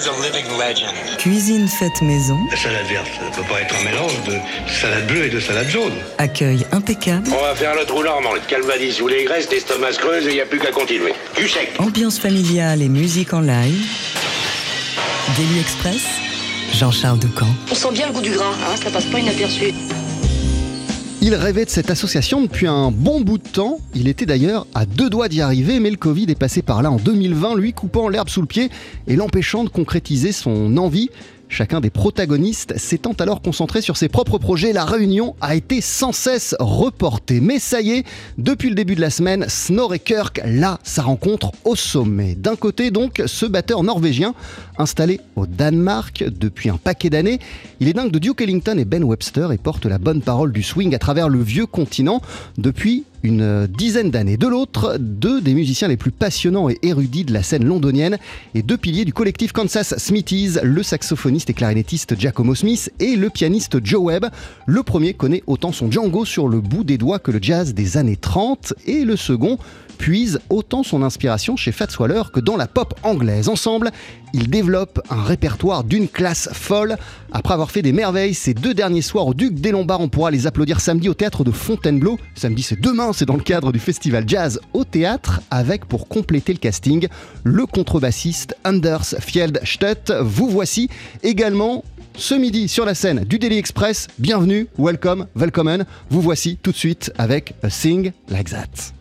is a living legend. Cuisine faite maison. La salade verte, ça peut pas être un mélange de salade bleue et de salade jaune. Accueil impeccable. On va faire le trou normand, le calvadis ou les graisses, l'estomac se creuse et il n'y a plus qu'à continuer. Du sec. Ambiance familiale et musique en live. Daily Express. Jean-Charles Ducamp. On sent bien le goût du gras, hein, ça passe pas inaperçu. Il rêvait de cette association depuis un bon bout de temps. Il était d'ailleurs à deux doigts d'y arriver, mais le Covid est passé par là en 2020, lui coupant l'herbe sous le pied et l'empêchant de concrétiser son envie. Chacun des protagonistes s'étant alors concentré sur ses propres projets, la réunion a été sans cesse reportée. Mais ça y est, depuis le début de la semaine, Snorre et Kirk, là, sa rencontre au sommet. D'un côté donc, ce batteur norvégien, installé au Danemark depuis un paquet d'années, il est dingue de Duke Ellington et Ben Webster et porte la bonne parole du swing à travers le vieux continent depuis une dizaine d'années. De l'autre, deux des musiciens les plus passionnants et érudits de la scène londonienne et deux piliers du collectif Kansas Smithies, le saxophoniste et clarinettiste Giacomo Smith et le pianiste Joe Webb. Le premier connaît autant son Django sur le bout des doigts que le jazz des années 30 et le second puise autant son inspiration chez Fats que dans la pop anglaise. Ensemble, ils développent un répertoire d'une classe folle. Après avoir fait des merveilles ces deux derniers soirs au Duc des Lombards, on pourra les applaudir samedi au théâtre de Fontainebleau. Samedi, c'est demain, c'est dans le cadre du festival jazz au théâtre, avec pour compléter le casting le contrebassiste Anders Fjeldstedt. Vous voici également ce midi sur la scène du Daily Express. Bienvenue, welcome, welcome. Vous voici tout de suite avec A Sing Like That.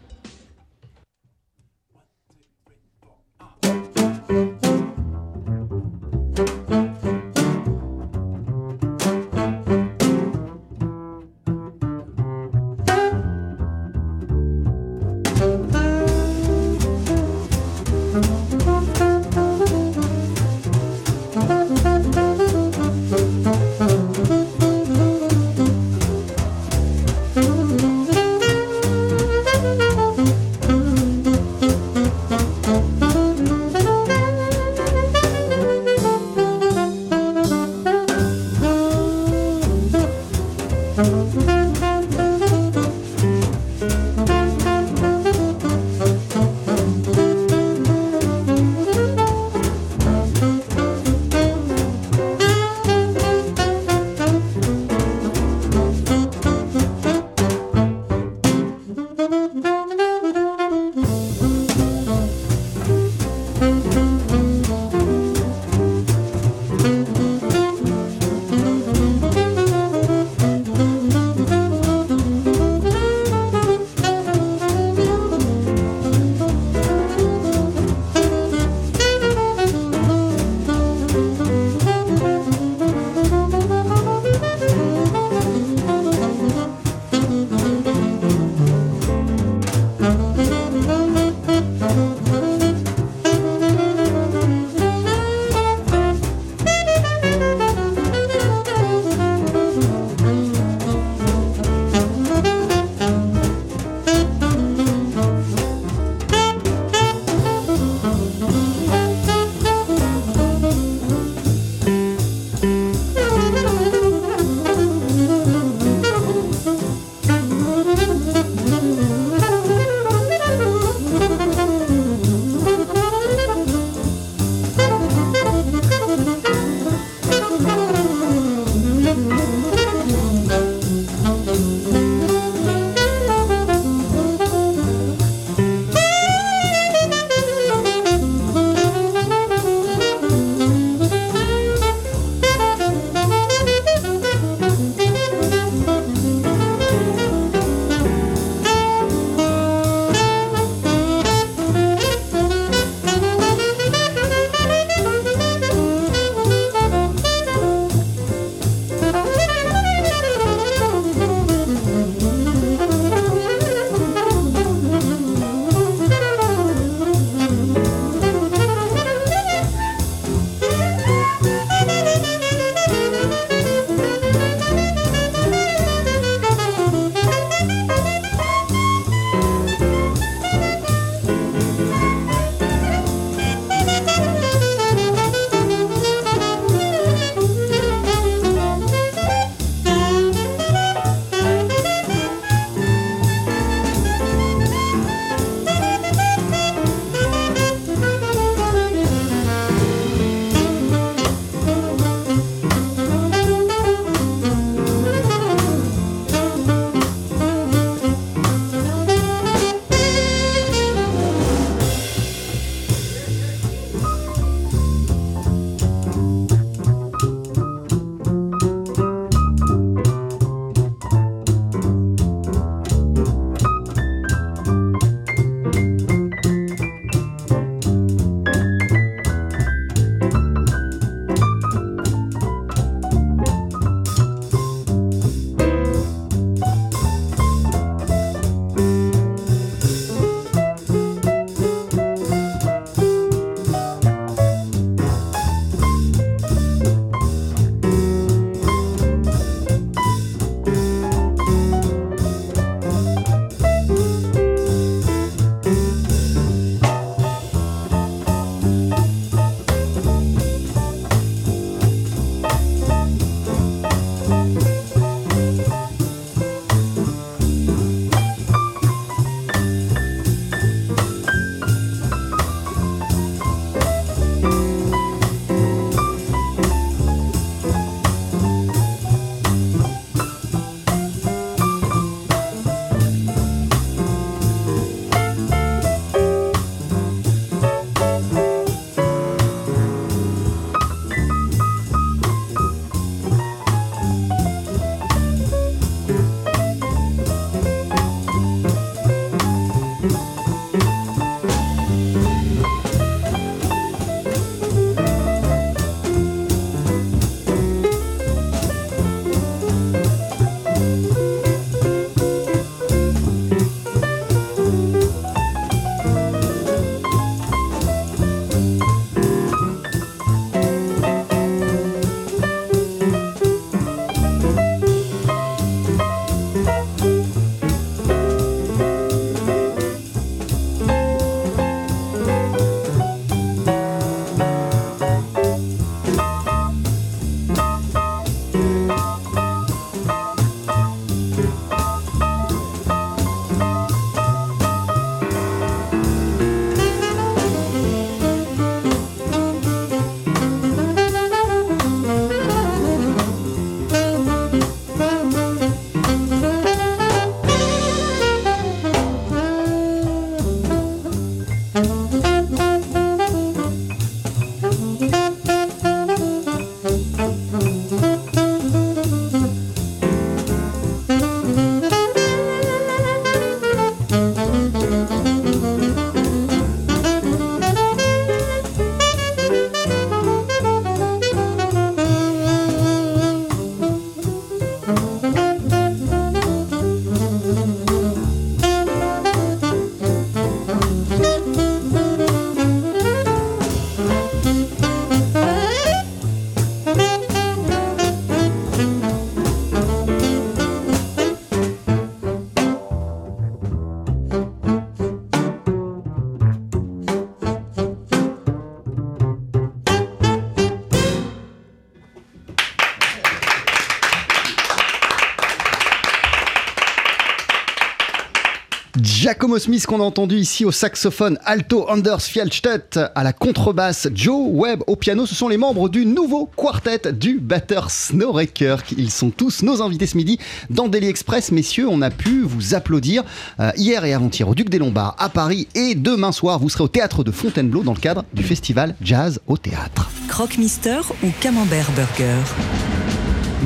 Giacomo Smith qu'on a entendu ici au saxophone, alto Anders Fjellstedt à la contrebasse, Joe Webb au piano, ce sont les membres du nouveau quartet du batteur Snowraker. Ils sont tous nos invités ce midi dans Daily Express. Messieurs, on a pu vous applaudir euh, hier et avant-hier au Duc des Lombards à Paris et demain soir vous serez au théâtre de Fontainebleau dans le cadre du festival Jazz au théâtre. Croque-Mister ou Camembert Burger?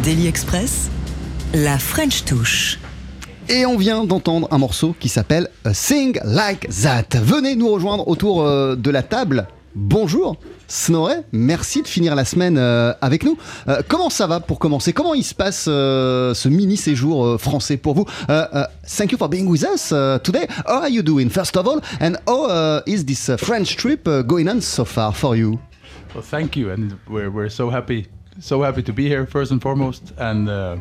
Daily Express, la French touche. Et on vient d'entendre un morceau qui s'appelle Sing Like That. Venez nous rejoindre autour euh, de la table. Bonjour Snorre, merci de finir la semaine euh, avec nous. Euh, comment ça va pour commencer? Comment il se passe euh, ce mini séjour euh, français pour vous? Euh, euh, Thank you for being with us today. How are you doing first of all? And how uh, is this uh, French trip uh, going on so far for you? Well, thank you, and we're we're so happy, so happy to be here first and foremost. And uh,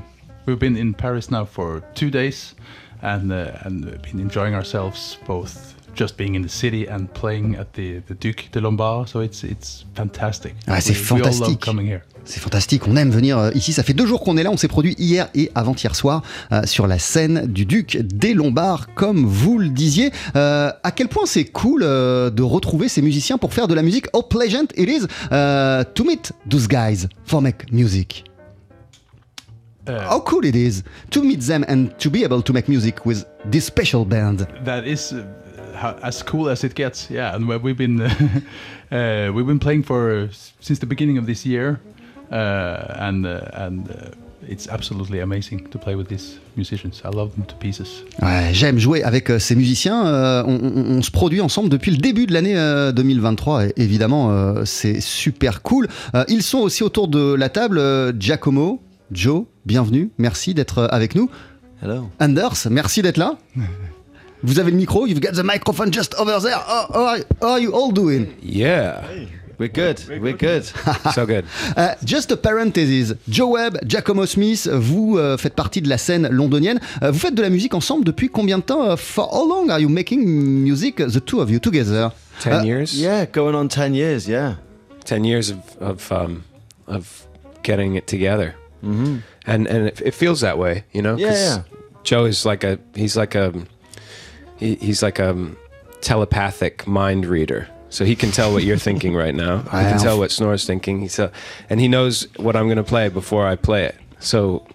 we've been in Paris now for two days, and uh, and been enjoying ourselves both just being in the city and playing at the the Duc de Lombard. So it's it's fantastic. Ah, c'est fantastique. coming here. C'est fantastique, on aime venir euh, ici. Ça fait deux jours qu'on est là, on s'est produit hier et avant-hier soir euh, sur la scène du Duc des Lombards, comme vous le disiez. Euh, à quel point c'est cool euh, de retrouver ces musiciens pour faire de la musique. How pleasant it is uh, to meet those guys for make music. Uh, How cool it is to meet them and to be able to make music with this special band. That is uh, how, as cool as it gets. Yeah, and we- we've been uh, we've been playing for since the beginning of this year, uh, and uh, and uh, it's absolutely amazing to play with these musicians. I love them to pieces. Ouais, J'aime jouer avec euh, ces musiciens. Euh, on, on- on se produit ensemble depuis le début de l'année euh, 2023. Et évidemment, euh, c'est super cool. Euh, ils sont aussi autour de la table. Euh, Giacomo, Joe, bienvenue. Merci d'être euh, avec nous. Hello. Anders, merci d'être là. Vous avez le micro. You've got the microphone just over there. How, how are, how are you all doing? Yeah. We're good. We're good. so good. Uh, just a parenthesis. Joe Webb, Giacomo Smith, vous euh, faites partie de la scène londonienne. Euh, vous faites de la musique ensemble depuis combien de temps? Uh, for how long are you making music, the two of you together? 10 Uh, years? Yeah, going on 10 years, yeah. 10 years of, of, um, of getting it together. Mm-hmm. And, and it, it feels that way, you know? Yeah, yeah. Joe is like a, he's like a, he, he's like a telepathic mind reader. So he can tell what you're thinking right now. He Wow. can tell what Snore's thinking. He's a, and he knows what I'm going to play before I play it. So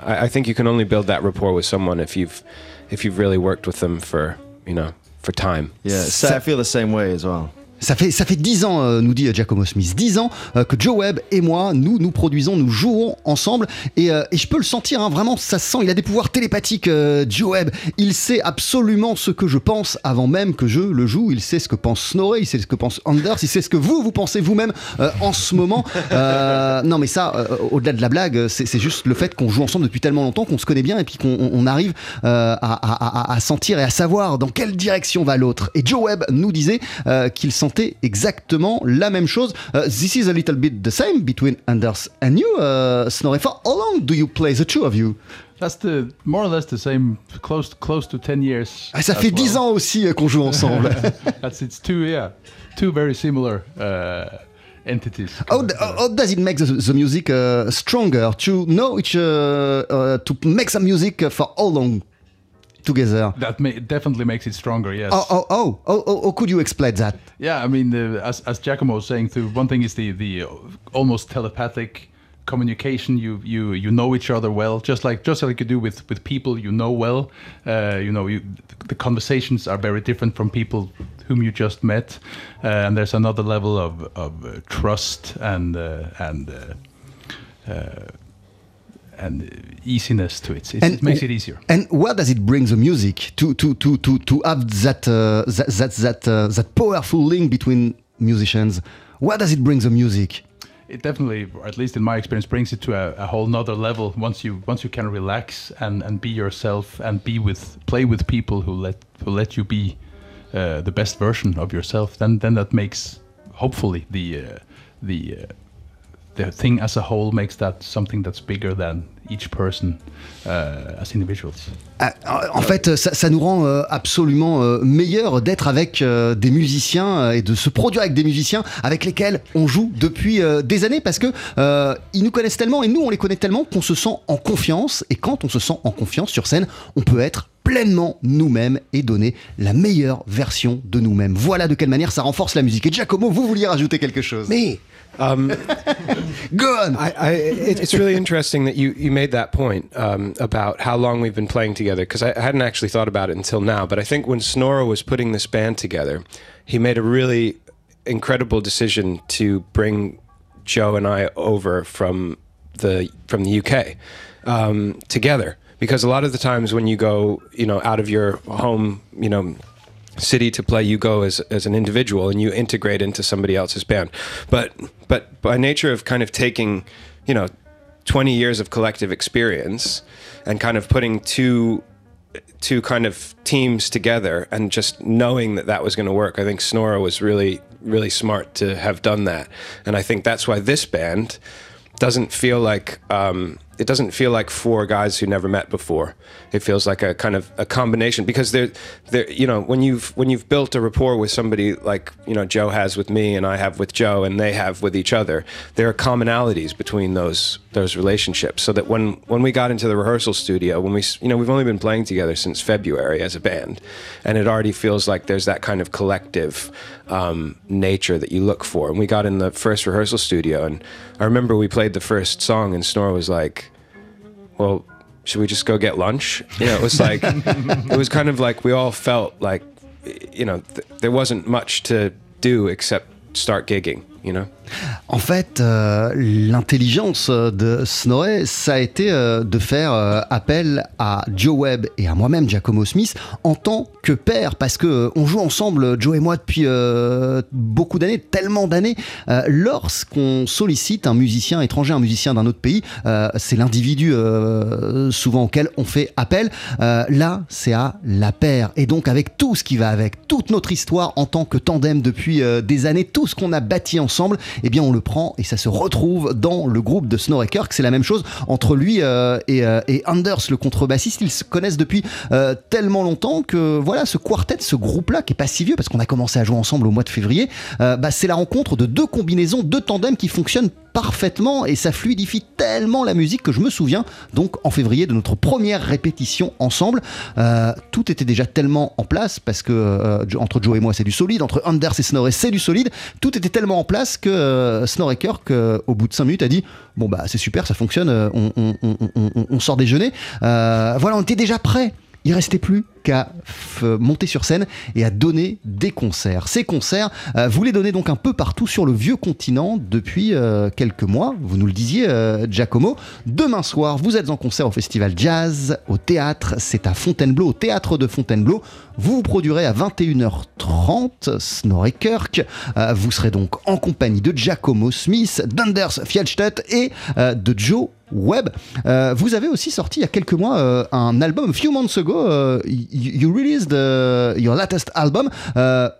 I, I think you can only build that rapport with someone if you've, if you've really worked with them for, you know, for time. Yeah, so I feel the same way as well. Ça fait, ça fait 10 ans, euh, nous dit Giacomo Smith, 10 ans euh, que Joe Webb et moi, nous, nous produisons, nous jouons ensemble. Et, euh, et je peux le sentir, hein, vraiment, ça se sent. Il a des pouvoirs télépathiques, euh, Joe Webb. Il sait absolument ce que je pense avant même que je le joue. Il sait ce que pense Snorre, il sait ce que pense Anders, il sait ce que vous, vous pensez vous-même euh, en ce moment. Euh, non, mais ça, euh, au-delà de la blague, c'est juste le fait qu'on joue ensemble depuis tellement longtemps, qu'on se connaît bien et puis qu'on on- on arrive euh, à, à- sentir et à savoir dans quelle direction va l'autre. Et Joe Webb nous disait euh, qu'il sentait exactement la même chose. Euh, this is a little bit the same between Anders and you, uh, Snorre. For how long do you play the two of you? That's the more or less the same, close close to 10 years. Ah, ça fait 10 well. ans aussi euh, qu'on joue ensemble. That's it's two yeah, two very similar uh, entities. How, d- how does it make the, the music uh, stronger? To know each uh, uh, to make some music for how long? Together? that may, definitely makes it stronger. Yes. Oh, oh, oh, oh, oh, how could you explain that? Yeah, I mean, uh, as as Giacomo was saying, too. One thing is the the uh, almost telepathic communication. You you you know each other well, just like just like you do with with people you know well. Uh, you know, you, the conversations are very different from people whom you just met, uh, and there's another level of of uh, trust and uh, and. And easiness to it. It, makes it easier. And where does it bring the music to to to to to have that uh, that that that, uh, that powerful link between musicians? Where does it bring the music? it definitely, or at least in my experience, brings it to a, a whole nother level once you once you can relax and, and be yourself and be with play with people who let who let you be uh, the best version of yourself. Then then that makes hopefully the uh, the uh, the thing as a whole makes that something that's bigger than each person uh, as individuals. Ah, En fait, ça, ça nous rend euh, absolument euh, meilleur d'être avec euh, des musiciens et de se produire avec des musiciens avec lesquels on joue depuis des années parce que euh, ils nous connaissent tellement et nous on les connaît tellement qu'on se sent en confiance et quand on se sent en confiance sur scène, on peut être pleinement nous-mêmes et donner la meilleure version de nous-mêmes. Voilà de quelle manière ça renforce la musique. Et Giacomo, vous vouliez rajouter quelque chose? Me. Um, Go on I, I, it, it's really interesting that you, you made that point um, about how long we've been playing together because I, I hadn't actually thought about it until now. But I think when Snora was putting this band together, he made a really incredible decision to bring Joe and I over from the from the UK um, together because a lot of the times when you go you know out of your home you know city to play you go as, as an individual and you integrate into somebody else's band. But but by nature of kind of taking you know 20 years of collective experience and kind of putting two two kind of teams together and just knowing that that was going to work i think snora was really really smart to have done that. And i think that's why this band doesn't feel like um, it doesn't feel like four guys who never met before. It feels like a kind of a combination because they're, they're you know when you've when you've built a rapport with somebody like you know Joe has with me and I have with Joe and they have with each other, there are commonalities between those those relationships. So that when when we got into the rehearsal studio, when we you know we've only been playing together since February as a band, and it already feels like there's that kind of collective um, nature that you look for. And we got in the first rehearsal studio, and I remember we played the first song, and Snore was like, "Well, should we just go get lunch?" You know, it was like it was kind of like we all felt like, you know, th- there wasn't much to do except start gigging. You know. En fait, euh, l'intelligence de Snorri, ça a été euh, de faire euh, appel à Joe Webb et à moi-même, Giacomo Smith, en tant que père, parce que on joue ensemble, Joe et moi, depuis beaucoup d'années, tellement d'années. Lorsqu'on sollicite un musicien étranger, un musicien d'un autre pays, c'est l'individu souvent auquel on fait appel. Là, c'est à la paire. Et donc, avec tout ce qui va avec, toute notre histoire en tant que tandem depuis des années, tout ce qu'on a bâti ensemble, eh bien, on le prend et ça se retrouve dans le groupe de Snorri Kirk. C'est la même chose entre lui euh, et, euh, et Anders, le contrebassiste. Ils se connaissent depuis euh, tellement longtemps que voilà, ce quartet, ce groupe-là, qui est pas si vieux parce qu'on a commencé à jouer ensemble au mois de février, bah, c'est la rencontre de deux combinaisons, deux tandems qui fonctionnent parfaitement et ça fluidifie tellement la musique que je me souviens donc en février de notre première répétition ensemble. Euh, tout était déjà tellement en place parce que euh, entre Joe et moi c'est du solide entre Anders et Snorri c'est du solide. Tout était tellement en place que euh, Snorri Kirk euh, au bout de 5 minutes a dit bon bah c'est super ça fonctionne on, on- sort déjeuner voilà on était déjà prêt il restait plus qu'à f- monter sur scène et à donner des concerts. Ces concerts, euh, vous les donnez donc un peu partout sur le vieux continent depuis euh, quelques mois. Vous nous le disiez, euh, Giacomo. Demain soir, vous êtes en concert au Festival Jazz, au théâtre. C'est à Fontainebleau, au théâtre de Fontainebleau. Vous vous produirez à 21h30, Snorri Kirk. Euh, vous serez donc en compagnie de Giacomo Smith, d'Anders Fjellstedt et euh, de Joe Webb. Euh, vous avez aussi sorti il y a quelques mois euh, un album, a few months ago, euh, you, you released your latest album,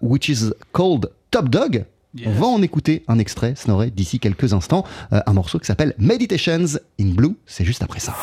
which is called Top Dog. On va en écouter un extrait, Snorri, d'ici quelques instants, euh, un morceau qui s'appelle Meditations in Blue, c'est juste après ça.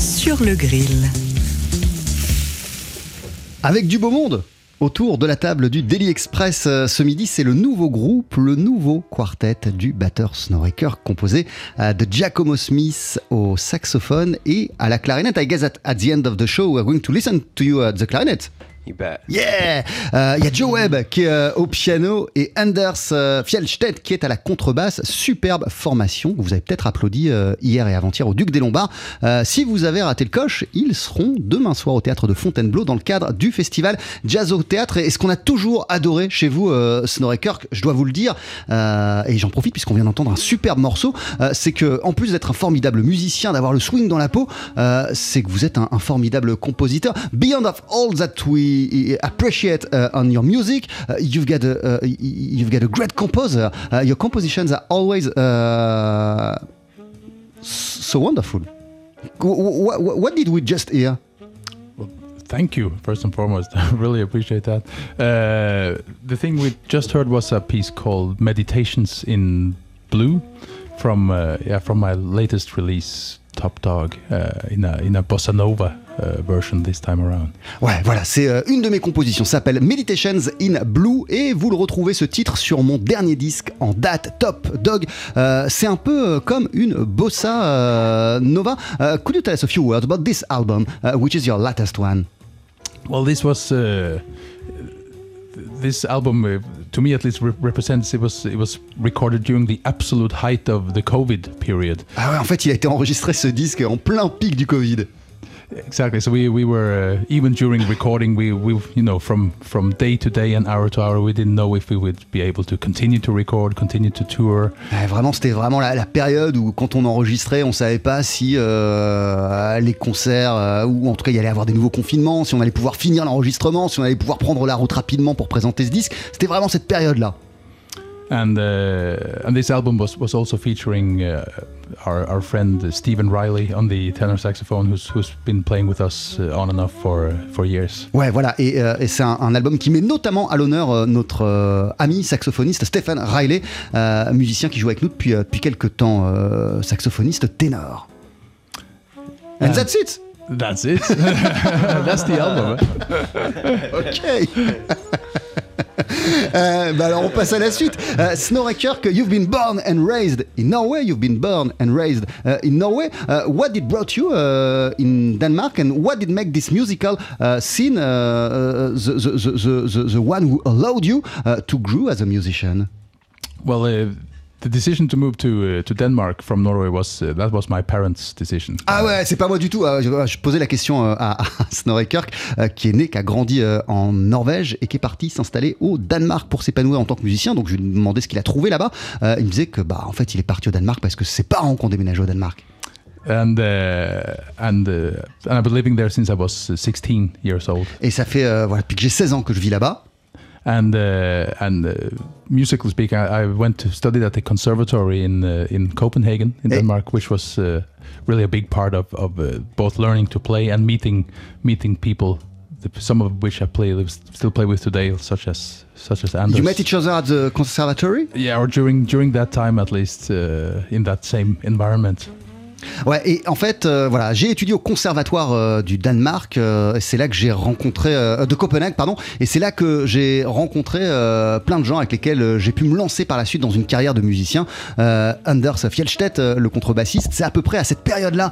Sur le grill. Avec du beau monde Autour de la table du Daily Express euh, ce midi, c'est le nouveau groupe, le nouveau quartet du batteur Snoreker composé euh, de Giacomo Smith au saxophone et à la clarinette. I guess that at the end of the show, we're going to listen to you at the clarinet. You bet. Yeah Euh, Il y a Joe Webb qui est euh, au piano et Anders euh, Fjellstedt qui est à la contrebasse. Superbe formation. Vous avez peut-être applaudi euh, hier et avant-hier au Duc des Lombards. Euh, si vous avez raté le coche, ils seront demain soir au théâtre de Fontainebleau dans le cadre du festival Jazz au théâtre. Et ce qu'on a toujours adoré chez vous, euh, Snorri Kirk, je dois vous le dire, euh, et j'en profite puisqu'on vient d'entendre un superbe morceau, euh, c'est que en plus d'être un formidable musicien, d'avoir le swing dans la peau, euh, c'est que vous êtes un, un formidable compositeur. Beyond of all that we appreciate uh, on your music, uh, you've got a uh, you've got a great composer. Your compositions are always so wonderful. What, what, what did we just hear? Thank you, first and foremost. I really appreciate that. Uh, the thing we just heard was a piece called "Meditations in Blue" from uh, yeah from my latest release, Top Dog, uh, in a in a bossa nova uh, version this time around. Ouais, voilà, c'est euh, une de mes compositions, s'appelle Meditations in Blue et vous le retrouvez ce titre sur mon dernier disque en date, Top Dog. Euh, c'est un peu euh, comme une bossa euh, nova. Uh, could you tell us a few words about this album, uh, which is your latest one? Well, this was uh, this album, uh, to me at least, re- represents it was it was recorded during the absolute height of the COVID period. Ah ouais, en fait, il a été enregistré ce disque en plein pic du Covid. Exactly. So we we were uh, even during recording, we we you know from from day to day and hour to hour, we didn't know if we would be able to continue to record, continue to tour. Vraiment, c'était vraiment la, la période où, quand on enregistrait, on savait pas si euh, les concerts, euh, ou en tout cas, il y allait avoir des nouveaux confinements, si on allait pouvoir finir l'enregistrement, si on allait pouvoir prendre la route rapidement pour présenter ce disque. C'était vraiment cette période-là. And uh, and this album was was also featuring uh, our our friend Stephen Riley on the tenor saxophone, who's who's been playing with us uh, on and off for for years. Ouais, voilà, et, euh, et c'est un, un album qui met notamment à l'honneur euh, notre euh, ami saxophoniste Stephen Riley, euh, musicien qui joue avec nous depuis, depuis quelques temps, euh, saxophoniste ténor. And Euh, that's it That's it. That's the album. eh? Euh, bah alors on passe à la suite. Euh, you've been born and raised in Norway. You've been born and raised uh, in Norway. Uh, what did brought you uh, in Denmark, and what did make this musical uh, scene uh, uh, the, the, the, the, one who allowed you to grow as a musician? Well, uh, the decision to move to uh, to Denmark from Norway was uh, that was my parents' decision. Ah ouais, c'est pas moi du tout. Euh, Je, je posais la question euh, à, à Snorre Kirk, euh, qui est né, qui a grandi en Norvège et qui est parti s'installer au Danemark pour s'épanouir en tant que musicien. Donc je lui demandais ce qu'il a trouvé là-bas. Il me disait que bah en fait il est parti au Danemark parce que ses parents qui ont déménagé au Danemark. and uh, and uh, and I've been living there since I was uh, 16 years old. Et ça fait voilà depuis que j'ai 16 ans que je vis là-bas. And uh, and uh, musically speaking, I, I went to study at the conservatory in uh, in Copenhagen in. Denmark, which was uh, really a big part of of uh, both learning to play and meeting meeting people. The, some of which I play still play with today, such as such as Anders. You met each other at the conservatory? yeah, or during during that time at least uh, in that same environment. Ouais, et en fait, euh, voilà, j'ai étudié au conservatoire euh, du Danemark. euh, c'est là que j'ai rencontré euh, de Copenhague, pardon. Et c'est là que j'ai rencontré plein de gens avec lesquels j'ai pu me lancer par la suite dans une carrière de musicien. Anders Fjellstedt, le contrebassiste, c'est à peu près à cette période-là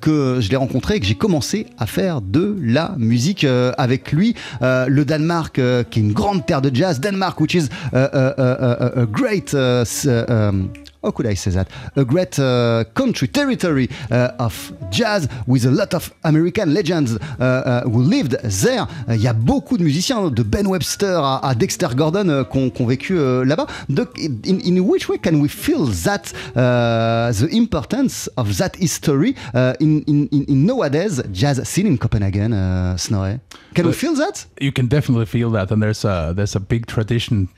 que je l'ai rencontré et que j'ai commencé à faire de la musique avec lui. Le Danemark, qui est une grande terre de jazz, Denmark, which is a great um, how could I say that? A great uh, country, territory uh, of jazz with a lot of American legends uh, uh, who lived there. Il y a beaucoup de musiciens, de Ben Webster à, à Dexter Gordon, euh, qui ont qui ont vécu euh, là-bas. Donc, in, in which way can we feel that uh, the importance of that history uh, in, in, in, nowadays jazz scene in Copenhagen, uh, Snorre? Can we feel that? You can definitely feel that, and there's a there's a big tradition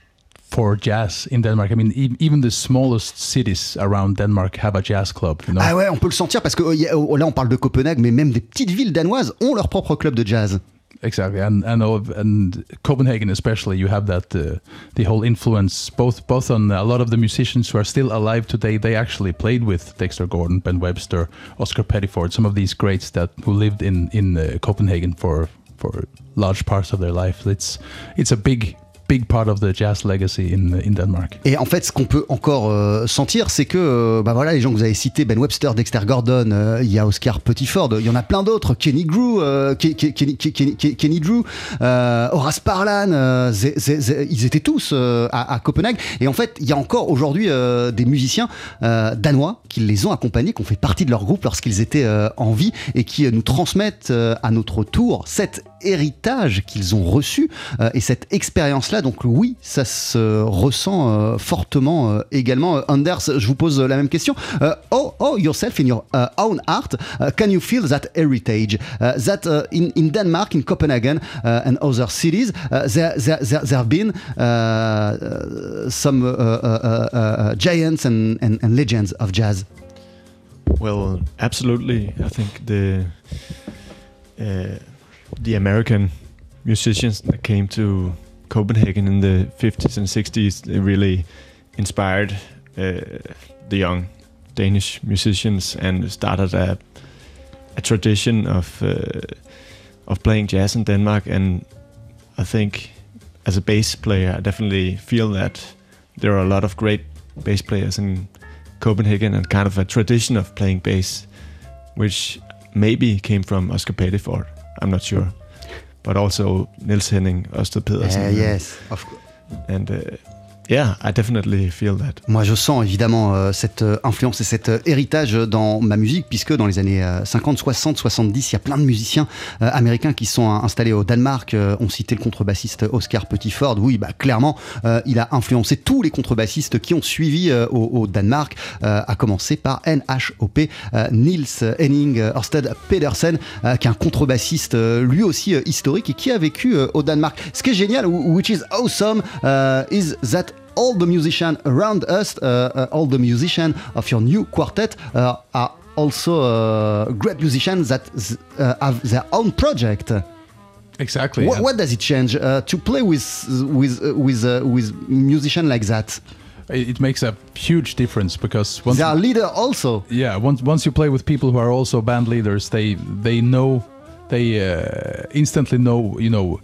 for jazz in Denmark. I mean, even the smallest cities around Denmark have a jazz club. You know. Ah ouais, on peut le sentir parce que a- oh, là on parle de Copenhague, mais même des petites villes danoises ont leur propre club de jazz. Exactly, and and and Copenhagen especially, you have that uh, the whole influence both both on a lot of the musicians who are still alive today. They actually played with Dexter Gordon, Ben Webster, Oscar Pettiford, some of these greats that who lived in in uh, Copenhagen for for large parts of their life. It's it's a big big part of the jazz legacy in Denmark. Et en fait, ce qu'on peut encore euh, sentir, c'est que euh, bah voilà, les gens que vous avez cités, Ben Webster, Dexter Gordon, euh, il y a Oscar Pettiford, il y en a plein d'autres, Kenny Drew, euh, Ke- Ke- Kenny, Ke- Kenny- Ke- Kenny Drew, Horace Parlan, ils étaient tous à, à Copenhague. Et en fait, il y a encore aujourd'hui des musiciens danois qui les ont accompagnés, qui ont fait partie de leur groupe lorsqu'ils étaient en vie et qui nous transmettent à notre tour cet héritage qu'ils ont reçu et cette expérience-là. Donc oui, ça se ressent euh, fortement euh, également. Euh, Anders, je vous pose la même question. Oh, oh, yourself in your uh, own art, uh, can you feel that heritage? Uh, that in, Denmark, in Copenhagen and other cities, there, there, there, there have been some giants and, legends of jazz. Well, absolutely. I think the the American musicians that came to Copenhagen in the 50s and 60s really inspired uh, the young Danish musicians and started a a tradition of uh, of playing jazz in Denmark. And I think as a bass player, I definitely feel that there are a lot of great bass players in Copenhagen and kind of a tradition of playing bass, which maybe came from Oscar Pettiford. I'm not sure, but also Nils Henning, Ørsted Pedersen. Uh, yes, of course. and uh, yeah, I definitely feel that. Moi, je sens évidemment euh, cette euh, influence et cet euh, héritage dans ma musique, puisque dans les années euh, 50, 60, 70, il y a plein de musiciens euh, américains qui sont installés au Danemark. On citait le contrebassiste Oscar Pettiford. Oui, bah, clairement, il a influencé tous les contrebassistes qui ont suivi au, au Danemark, à commencer par NHOP, Niels Henning Ørsted Pedersen, qui est un contrebassiste lui aussi historique et qui a vécu au Danemark. Ce qui est génial, wh- which is awesome, is that all the musicians around us, uh, uh, all the musicians of your new quartet uh, are also uh, great musicians that uh, have their own project. Exactly. What, and- what does it change uh, to play with with uh, with uh, with musician like that? it makes a huge difference because once They are leader also. yeah once once you play with people who are also band leaders they they know they uh, instantly know you know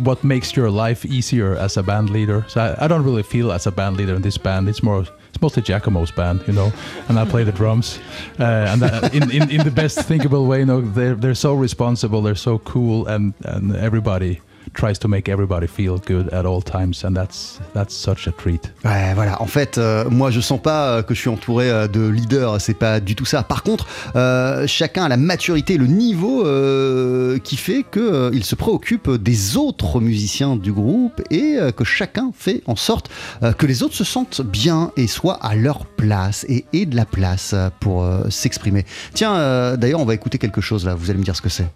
what makes your life easier as a band leader. So I, I don't really feel as a band leader in this band. It's more it's mostly Giacomo's band you know and I play the drums. Uh, and that, in, in in the best thinkable way you know they're they're so responsible they're so cool and and everybody tries to make everybody feel good at all times and that's that's such a treat Ouais, voilà. En fait, euh, moi, je sens pas euh, que je suis entouré euh, de leaders. C'est pas du tout ça. Par contre, chacun a la maturité, le niveau qui fait que il se préoccupe des autres musiciens du groupe et que chacun fait en sorte que les autres se sentent bien et soient à leur place et aient de la place pour s'exprimer. Tiens, d'ailleurs, on va écouter quelque chose là. Vous allez me dire ce que c'est.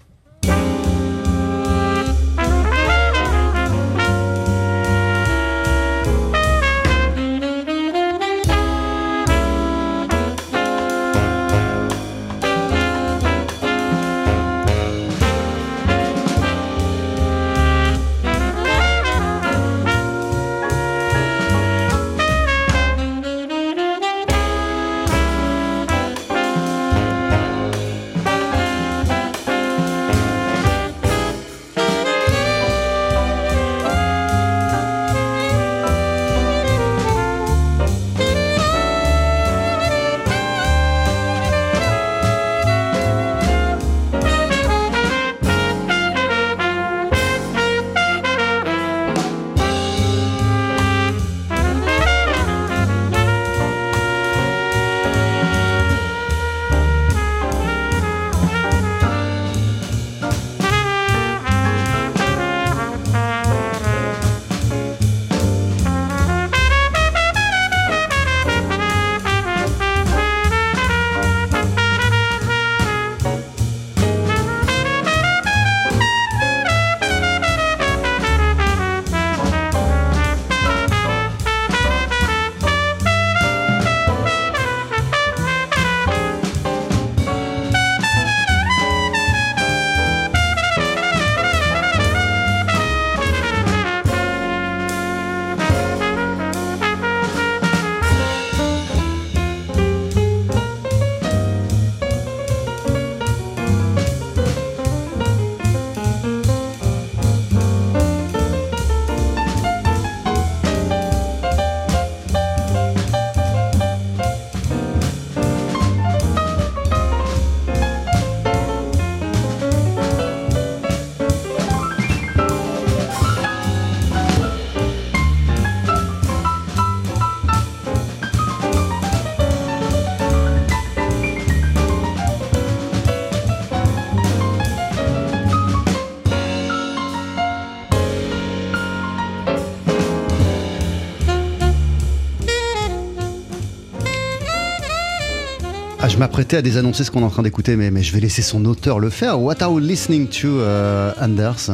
Je m'apprêtais à désannoncer ce qu'on est en train d'écouter, mais, mais je vais laisser son auteur le faire. What are we listening to, uh, Anders?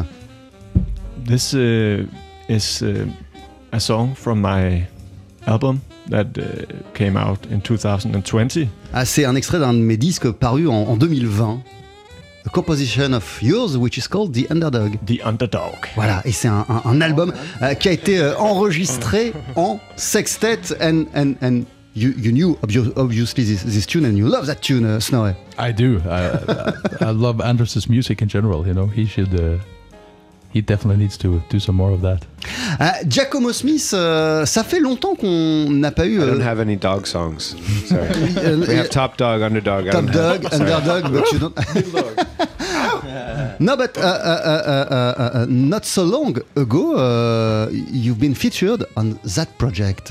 This uh, is uh, a song from my album that uh, came out in 2020. ah, C'est un extrait d'un de mes disques paru en, en 2020. A composition of yours, which is called The Underdog. The Underdog. Voilà, et c'est un, un- un album euh, qui a été euh, enregistré en sextet, and, and, and you, you knew obvi- obviously this, this tune, and you love that tune, uh, Snorre. I do. I, I, I love Anders's music in general. You know, he should. Uh, he definitely needs to do some more of that. Euh, Giacomo Smith, euh, ça fait longtemps qu'on n'a pas eu... I euh, don't have any dog songs. Sorry. euh, we have top dog, underdog. Top don't have- dog, underdog, but you don't. no, but uh, uh, uh, uh, uh, uh, not so long ago, uh, you've been featured on that project.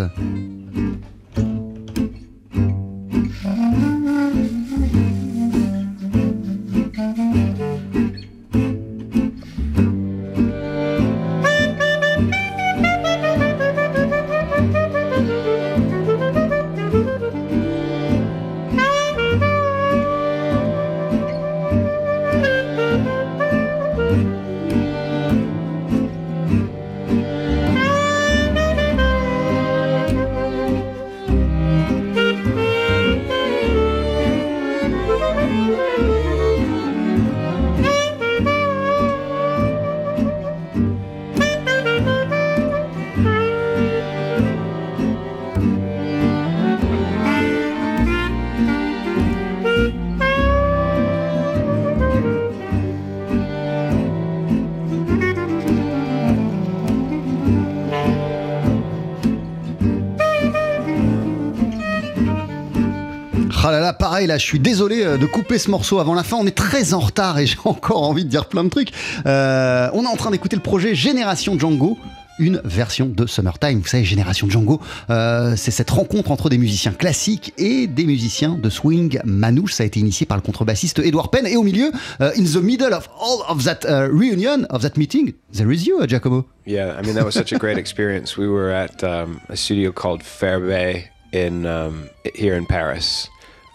Ah là je suis désolé euh, de couper ce morceau avant la fin. On est très en retard et j'ai encore envie de dire plein de trucs. Euh, on est en train d'écouter le projet Génération Django. Une version de Summertime. Vous savez, Génération Django, euh, c'est cette rencontre entre des musiciens classiques et des musiciens de swing manouche. Ça a été initié par le contrebassiste Edward Penn. Et au milieu, in the middle of all of that reunion, of that meeting, there is you, uh, Giacomo. Yeah, I mean that was such a great experience. We were at um, a studio called Fairbe in um, here in Paris,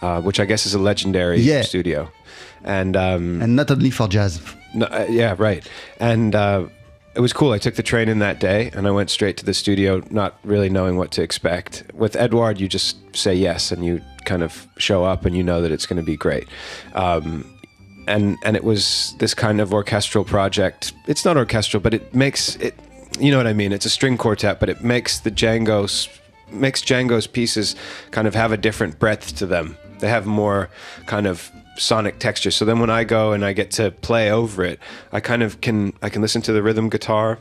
uh, which I guess is a legendary Yeah. studio. And um, And not only for jazz. No, uh, yeah, right. And uh, it was cool. I took the train in that day and I went straight to the studio, not really knowing what to expect. With Edward, you just say yes and you kind of show up and you know that it's going to be great. Um, and and it was this kind of orchestral project. It's not orchestral, but it makes it. You know what I mean? It's a string quartet, but it makes the Django's makes Django's pieces kind of have a different breadth to them. They have more kind of sonic texture. So then when I go and I get to play over it, I kind of can I can listen to the rhythm guitar.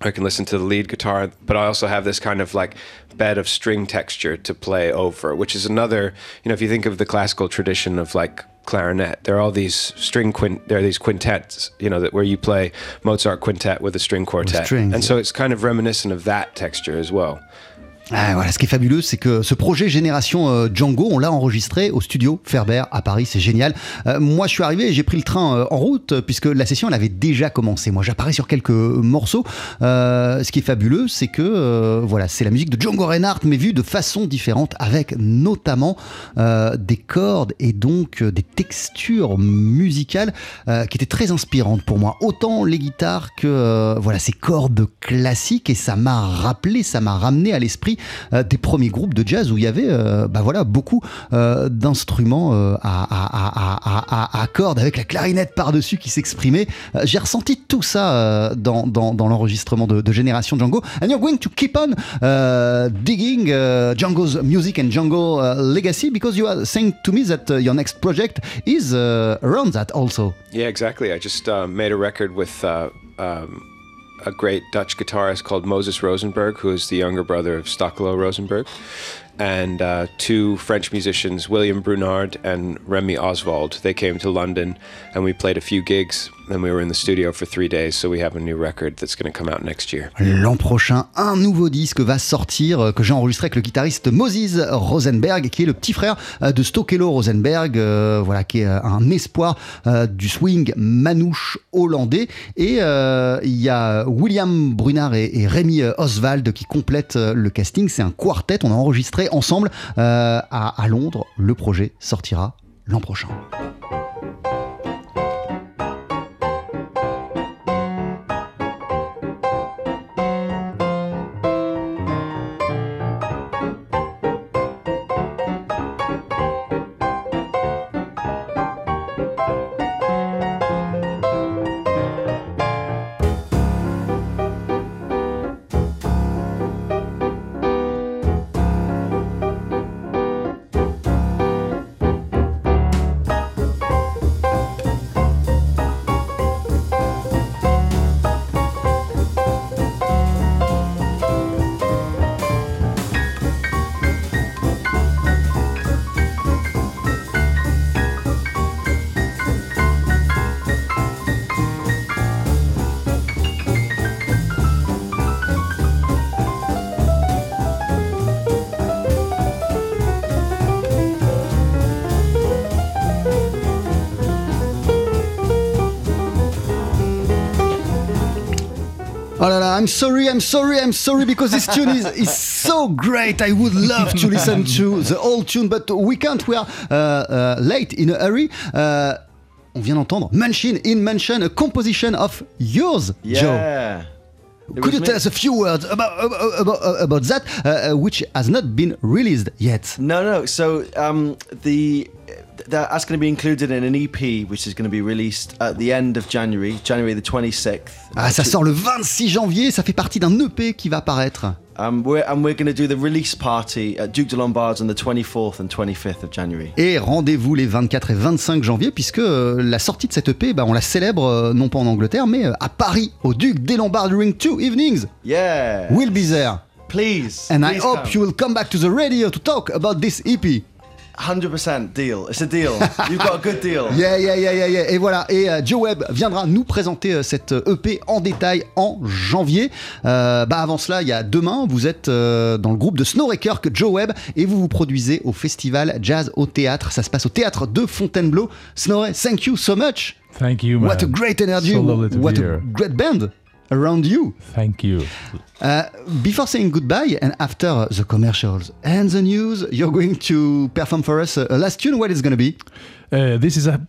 I can listen to the lead guitar, but I also have this kind of like bed of string texture to play over, which is another, you know, if you think of the classical tradition of like clarinet, there are all these string quint, there are these quintets, you know, that where you play Mozart quintet with a string quartet. strings, and so it's kind of reminiscent of that texture as well. Ah, voilà, ce qui est fabuleux, c'est que ce projet Génération euh, Django, on l'a enregistré au studio Ferber à Paris, c'est génial. Euh, moi, je suis arrivé et j'ai pris le train euh, en route puisque la session, elle avait déjà commencé. Moi, j'apparais sur quelques morceaux. Ce qui est fabuleux, c'est que voilà, c'est la musique de Django Reinhardt, mais vue de façon différente, avec notamment des cordes et donc des textures musicales qui étaient très inspirantes pour moi. Autant les guitares que voilà ces cordes classiques et ça m'a rappelé, ça m'a ramené à l'esprit des premiers groupes de jazz où il y avait euh, bah voilà beaucoup euh, d'instruments euh, à, à, cordes avec la clarinette par-dessus qui s'exprimait. Euh, J'ai ressenti tout ça euh, dans, l'enregistrement de, Génération Django. And you're going to keep on uh, digging uh, Django's music and Django uh, legacy because you are saying to me that uh, your next project is uh, around that also. Yeah, exactly. I just uh, made a record with uh, um, a great Dutch guitarist called Moses Rosenberg, who is the younger brother of Stockelo Rosenberg, and uh, two French musicians, William Brunard and Remy Oswald. They came to London, and we played a few gigs then we were in the studio for three days. So we have a new record that's going to come out next year. L'an prochain, un nouveau disque va sortir euh, que j'ai enregistré avec le guitariste Moses Rosenberg, qui est le petit frère euh, de Stokelo Rosenberg, euh, voilà, qui est un espoir du swing manouche hollandais. Et il y a William Brunard et, et Rémi Oswald qui complètent le casting. C'est un quartet. On a enregistré ensemble à Londres. Le projet sortira l'an prochain. Oh là là, I'm sorry, I'm sorry, I'm sorry because this tune is, is so great. I would love to listen to the whole tune, but we can't. We are uh, uh, late in a hurry. Uh, on vient d'entendre Mansion in Mansion, a composition of yours, Joe. Yeah. It Could you tell us a few words about about, about, about that, uh, uh, which has not been released yet? No, no. So um, the that's going to be included in an EP, which is going to be released at the end of January, January the 26th. Ah, ça sort le 26 janvier, ça fait partie d'un EP qui va apparaître. Um, we're, and we're going to do the release party at Duke de Lombard's on the 24th and 25th of January. Et rendez-vous les 24 et 25 janvier, puisque euh, la sortie de cette EP, bah, on la célèbre euh, non pas en Angleterre, mais euh, à Paris, au Duc des Lombards during two evenings. Yeah. We'll be there. Please. And I hope come. you will come back to the radio to talk about this EP. 100% deal. It's a deal. You've got a good deal. Yeah, yeah, yeah, yeah, yeah. Et voilà. Et euh, Joe Webb viendra nous présenter euh, cette euh, EP en détail en janvier. Euh, bah avant cela, il y a demain, vous êtes euh, dans le groupe de Snowraker que Joe Webb et vous vous produisez au festival Jazz au théâtre. Ça se passe au théâtre de Fontainebleau. Snorre, thank you so much. Thank you, man. What a great energy. So what a great band around you. Thank you. Uh, before saying goodbye and after the commercials and the news, you're going to perform for us a, a last tune. What is going to be? Uh, this is a,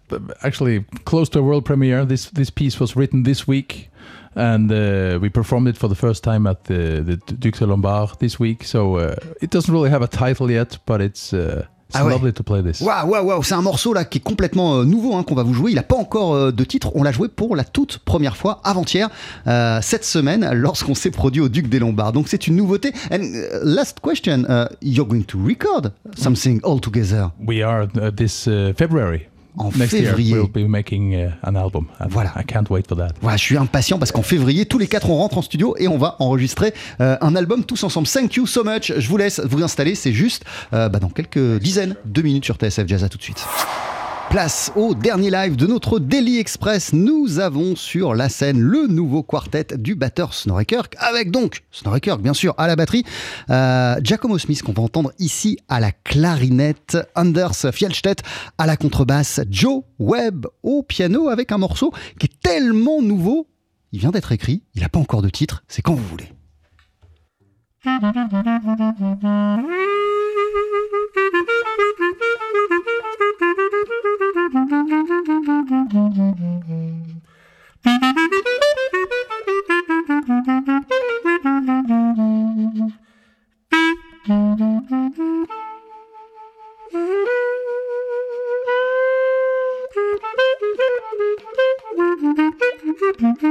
actually close to a world premiere. This this piece was written this week, and uh, we performed it for the first time at the the Duc de Lombard this week. So uh, it doesn't really have a title yet, but it's uh, it's Ah ouais. lovely to play this. Waouh, waouh, waouh, c'est un morceau là qui est complètement euh, nouveau hein, qu'on va vous jouer. Il n'a pas encore euh, de titre. On l'a joué pour la toute première fois avant-hier, euh, cette semaine, lorsqu'on s'est produit au Duc des Lombards. Donc c'est une nouveauté. And uh, last question, uh, you're going to record something all together. We are uh, this uh, February. En Next février. year we'll be making uh, an album. Voilà. I can't wait for that. Voilà, je suis impatient parce qu'en février, tous les quatre, on rentre en studio et on va enregistrer euh, un album tous ensemble. Thank you so much. Je vous laisse vous installer. C'est juste euh, bah, dans quelques dizaines de minutes sur TSF Jazz. À tout de suite. Place au dernier live de notre Daily Express. Nous avons sur la scène le nouveau quartet du batteur Snorri Kirk, avec donc Snorri Kirk, bien sûr, à la batterie, euh, Giacomo Smith, qu'on va entendre ici à la clarinette, Anders Fjellstedt à la contrebasse, Joe Webb au piano, avec un morceau qui est tellement nouveau, il vient d'être écrit, il n'a pas encore de titre, c'est quand vous voulez.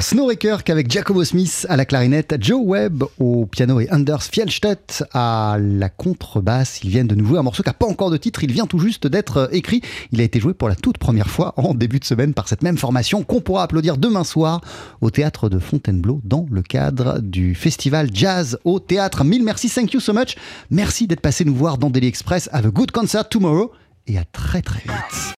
Le batteur Snowraker avec Jacobo Smith à la clarinette, Joe Webb au piano et Anders Fjellstedt à la contrebasse. Ils viennent de nous jouer un morceau qui n'a pas encore de titre, il vient tout juste d'être écrit. Il a été joué pour la toute première fois en début de semaine par cette même formation qu'on pourra applaudir demain soir au théâtre de Fontainebleau dans le cadre du festival Jazz au théâtre. Mille merci, thank you so much. Merci d'être passé nous voir dans Daily Express. Have a good concert tomorrow et à très très vite.